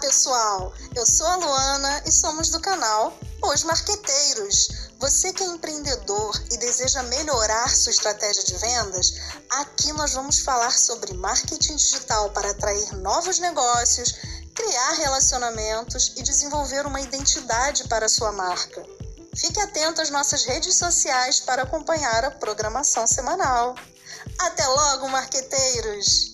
pessoal! Eu sou a Luana e somos do canal Os Marqueteiros. Você que é empreendedor e deseja melhorar sua estratégia de vendas, aqui nós vamos falar sobre marketing digital para atrair novos negócios, criar relacionamentos e desenvolver uma identidade para a sua marca. Fique atento às nossas redes sociais para acompanhar a programação semanal. Até logo, marqueteiros!